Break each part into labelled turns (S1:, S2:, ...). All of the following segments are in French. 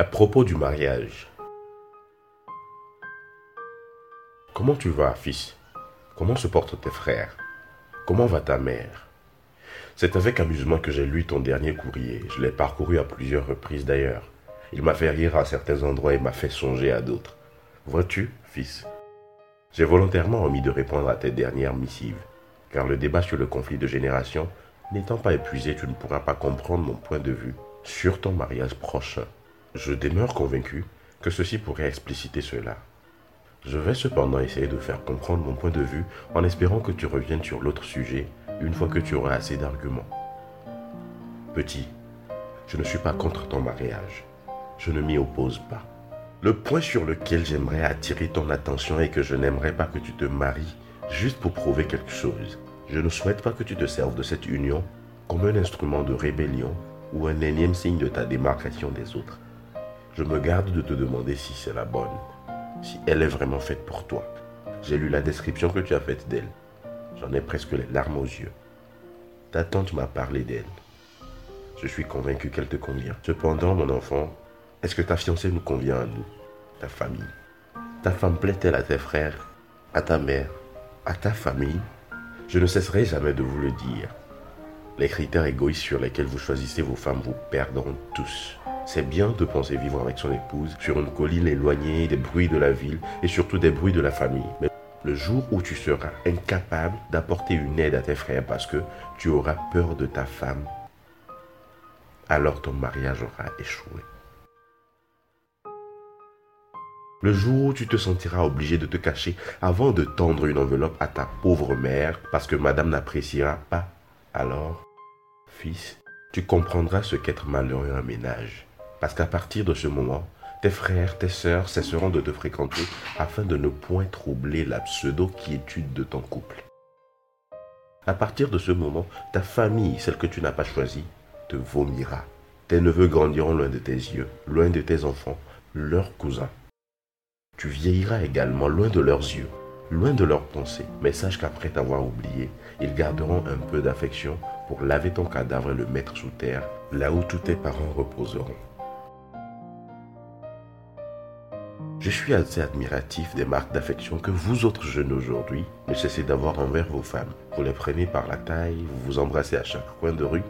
S1: À propos du mariage. Comment tu vas, fils? Comment se portent tes frères? Comment va ta mère? C'est avec amusement que j'ai lu ton dernier courrier. Je l'ai parcouru à plusieurs reprises d'ailleurs. Il m'a fait rire à certains endroits et m'a fait songer à d'autres. Vois-tu, fils? J'ai volontairement omis de répondre à tes dernières missives, car le débat sur le conflit de génération n'étant pas épuisé, tu ne pourras pas comprendre mon point de vue sur ton mariage prochain. Je demeure convaincu que ceci pourrait expliciter cela. Je vais cependant essayer de faire comprendre mon point de vue en espérant que tu reviennes sur l'autre sujet une fois que tu auras assez d'arguments. Petit, je ne suis pas contre ton mariage. Je ne m'y oppose pas. Le point sur lequel j'aimerais attirer ton attention est que je n'aimerais pas que tu te maries juste pour prouver quelque chose. Je ne souhaite pas que tu te serves de cette union comme un instrument de rébellion ou un énième signe de ta démarcation des autres. Je me garde de te demander si c'est la bonne, si elle est vraiment faite pour toi. J'ai lu la description que tu as faite d'elle. J'en ai presque les larmes aux yeux. Ta tante m'a parlé d'elle. Je suis convaincu qu'elle te convient. Cependant, mon enfant, est-ce que ta fiancée nous convient à nous, ta famille? Ta femme plaît-elle à tes frères, à ta mère, à ta famille? Je ne cesserai jamais de vous le dire. Les critères égoïstes sur lesquels vous choisissez vos femmes vous perdront tous. C'est bien de penser vivre avec son épouse sur une colline éloignée des bruits de la ville et surtout des bruits de la famille. Mais le jour où tu seras incapable d'apporter une aide à tes frères parce que tu auras peur de ta femme, alors ton mariage aura échoué. Le jour où tu te sentiras obligé de te cacher avant de tendre une enveloppe à ta pauvre mère parce que madame n'appréciera pas, alors, fils, tu comprendras ce qu'être malheureux un ménage. Parce qu'à partir de ce moment, tes frères, tes sœurs cesseront de te fréquenter afin de ne point troubler la pseudo-quiétude de ton couple. À partir de ce moment, ta famille, celle que tu n'as pas choisie, te vomira. Tes neveux grandiront loin de tes yeux, loin de tes enfants, leurs cousins. Tu vieilliras également loin de leurs yeux, loin de leurs pensées. Mais sache qu'après t'avoir oublié, ils garderont un peu d'affection pour laver ton cadavre et le mettre sous terre, là où tous tes parents reposeront. Je suis assez admiratif des marques d'affection que vous autres jeunes aujourd'hui ne cessez d'avoir envers vos femmes. Vous les prenez par la taille, vous vous embrassez à chaque coin de rue.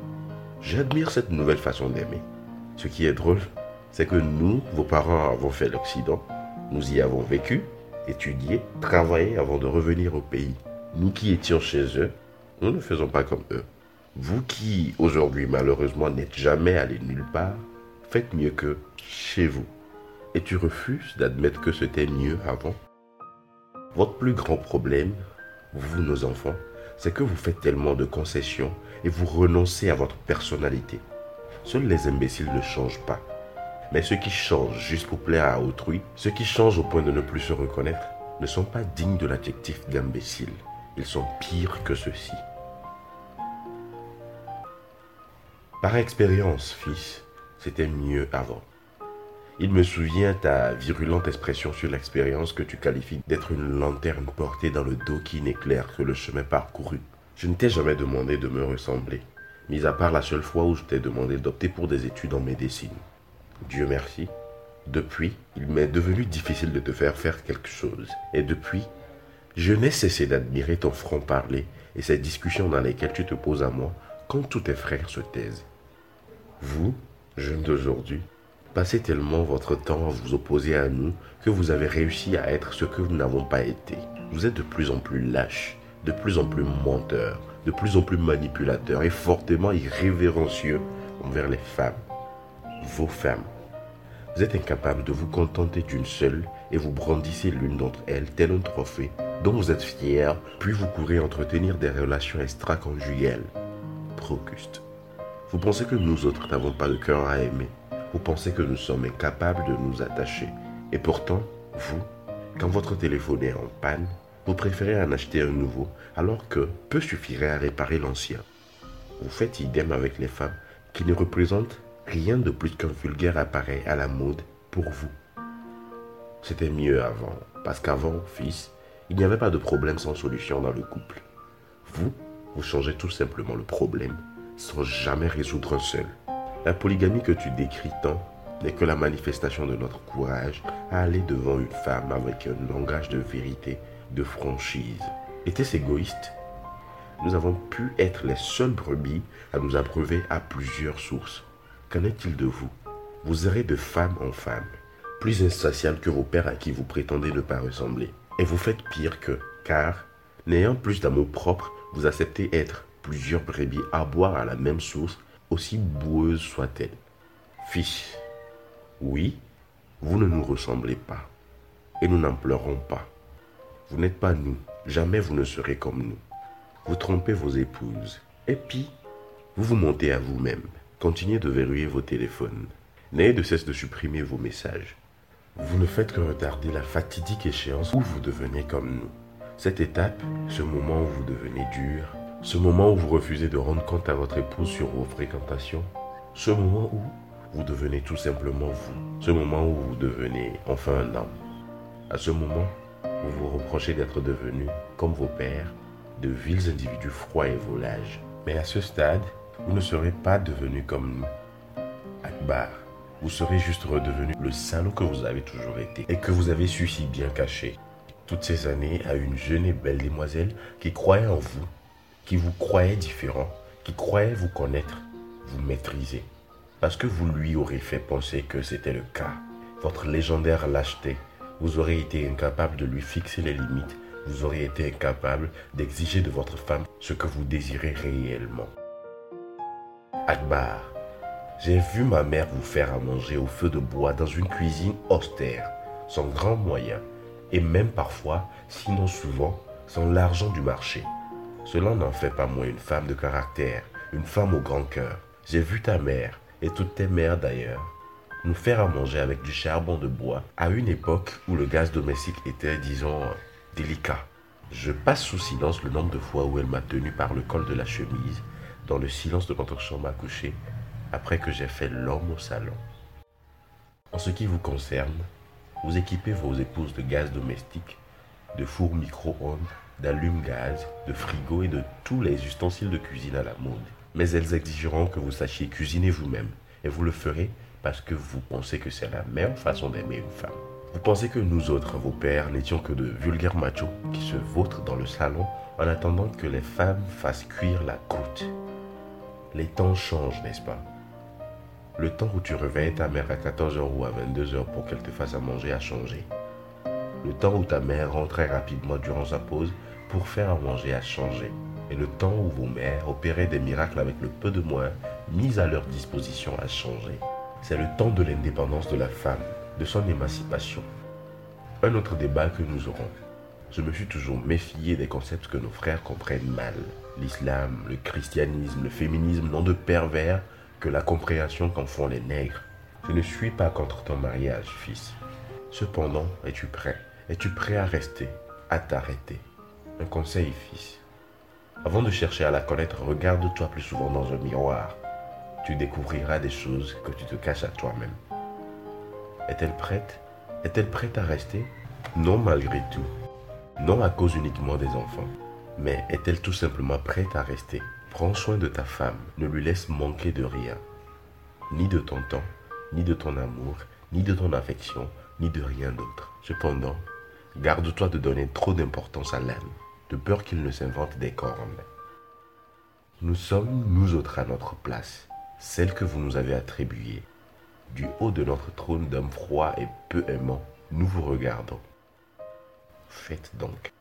S1: J'admire cette nouvelle façon d'aimer. Ce qui est drôle, c'est que nous, vos parents, avons fait l'Occident nous y avons vécu, étudié, travaillé avant de revenir au pays. Nous qui étions chez eux, nous ne faisons pas comme eux. Vous qui, aujourd'hui, malheureusement, n'êtes jamais allé nulle part, faites mieux que chez vous. Et tu refuses d'admettre que c'était mieux avant Votre plus grand problème, vous, nos enfants, c'est que vous faites tellement de concessions et vous renoncez à votre personnalité. Seuls les imbéciles ne changent pas. Mais ceux qui changent juste pour plaire à autrui, ceux qui changent au point de ne plus se reconnaître, ne sont pas dignes de l'adjectif d'imbécile. Ils sont pires que ceux-ci. Par expérience, fils, c'était mieux avant. Il me souvient ta virulente expression sur l'expérience que tu qualifies d'être une lanterne portée dans le dos qui n'éclaire que le chemin parcouru. Je ne t'ai jamais demandé de me ressembler, mis à part la seule fois où je t'ai demandé d'opter pour des études en médecine. Dieu merci, depuis, il m'est devenu difficile de te faire faire quelque chose. Et depuis, je n'ai cessé d'admirer ton franc-parler et ces discussions dans lesquelles tu te poses à moi quand tous tes frères se taisent. Vous, jeunes d'aujourd'hui, passez tellement votre temps à vous opposer à nous que vous avez réussi à être ce que nous n'avons pas été. Vous êtes de plus en plus lâches, de plus en plus menteurs, de plus en plus manipulateurs et fortement irrévérencieux envers les femmes vos femmes. Vous êtes incapable de vous contenter d'une seule et vous brandissez l'une d'entre elles tel un trophée dont vous êtes fier, puis vous courez entretenir des relations extra-conjugales. Procuste. Vous pensez que nous autres n'avons pas de cœur à aimer. Vous pensez que nous sommes incapables de nous attacher. Et pourtant, vous, quand votre téléphone est en panne, vous préférez en acheter un nouveau alors que peu suffirait à réparer l'ancien. Vous faites idem avec les femmes qui ne représentent Rien de plus qu'un vulgaire appareil à la mode pour vous. C'était mieux avant, parce qu'avant, fils, il n'y avait pas de problème sans solution dans le couple. Vous, vous changez tout simplement le problème, sans jamais résoudre un seul. La polygamie que tu décris tant n'est que la manifestation de notre courage à aller devant une femme avec un langage de vérité, de franchise. Était-ce égoïste Nous avons pu être les seules brebis à nous abreuver à plusieurs sources. Qu'en est-il de vous? Vous serez de femme en femme, plus insatiable que vos pères à qui vous prétendez ne pas ressembler. Et vous faites pire que, car, n'ayant plus d'amour propre, vous acceptez être plusieurs brebis à boire à la même source, aussi boueuse soit-elle. Fils, oui, vous ne nous ressemblez pas, et nous n'en pleurons pas. Vous n'êtes pas nous, jamais vous ne serez comme nous. Vous trompez vos épouses, et puis, vous vous montez à vous-même. Continuez de verrouiller vos téléphones. N'ayez de cesse de supprimer vos messages. Vous ne faites que retarder la fatidique échéance où vous devenez comme nous. Cette étape, ce moment où vous devenez dur, ce moment où vous refusez de rendre compte à votre épouse sur vos fréquentations, ce moment où vous devenez tout simplement vous, ce moment où vous devenez enfin un homme. À ce moment, vous vous reprochez d'être devenu, comme vos pères, de vils individus froids et volages. Mais à ce stade, vous ne serez pas devenu comme nous. Akbar, vous serez juste redevenu le salaud que vous avez toujours été et que vous avez su si bien cacher toutes ces années à une jeune et belle demoiselle qui croyait en vous, qui vous croyait différent, qui croyait vous connaître, vous maîtriser. Parce que vous lui aurez fait penser que c'était le cas. Votre légendaire lâcheté, vous aurez été incapable de lui fixer les limites, vous aurez été incapable d'exiger de votre femme ce que vous désirez réellement. Akbar, j'ai vu ma mère vous faire à manger au feu de bois dans une cuisine austère, sans grands moyens, et même parfois, sinon souvent, sans l'argent du marché. Cela n'en fait pas moins une femme de caractère, une femme au grand cœur. J'ai vu ta mère, et toutes tes mères d'ailleurs, nous faire à manger avec du charbon de bois à une époque où le gaz domestique était, disons, délicat. Je passe sous silence le nombre de fois où elle m'a tenu par le col de la chemise, dans le silence de notre chambre à coucher, après que j'ai fait l'homme au salon. En ce qui vous concerne, vous équipez vos épouses de gaz domestique, de four micro-ondes, d'allume-gaz, de frigo et de tous les ustensiles de cuisine à la mode. Mais elles exigeront que vous sachiez cuisiner vous-même, et vous le ferez parce que vous pensez que c'est la meilleure façon d'aimer une femme. Vous pensez que nous autres, vos pères, n'étions que de vulgaires machos qui se vautrent dans le salon en attendant que les femmes fassent cuire la croûte. Les temps changent, n'est-ce pas? Le temps où tu réveillais ta mère à 14h ou à 22h pour qu'elle te fasse à manger a changé. Le temps où ta mère rentrait rapidement durant sa pause pour faire à manger a changé. Et le temps où vos mères opéraient des miracles avec le peu de moyens mis à leur disposition a changé. C'est le temps de l'indépendance de la femme, de son émancipation. Un autre débat que nous aurons. Je me suis toujours méfié des concepts que nos frères comprennent mal. L'islam, le christianisme, le féminisme, nom de pervers que la compréhension qu'en font les nègres. Je ne suis pas contre ton mariage, fils. Cependant, es-tu prêt? Es-tu prêt à rester, à t'arrêter? Un conseil, fils. Avant de chercher à la connaître, regarde-toi plus souvent dans un miroir. Tu découvriras des choses que tu te caches à toi-même. Est-elle prête? Est-elle prête à rester? Non malgré tout. Non à cause uniquement des enfants. Mais est-elle tout simplement prête à rester? Prends soin de ta femme, ne lui laisse manquer de rien, ni de ton temps, ni de ton amour, ni de ton affection, ni de rien d'autre. Cependant, garde-toi de donner trop d'importance à l'âme, de peur qu'il ne s'invente des cornes. Nous sommes, nous autres, à notre place, celle que vous nous avez attribuée. Du haut de notre trône d'homme froid et peu aimant, nous vous regardons. Faites donc.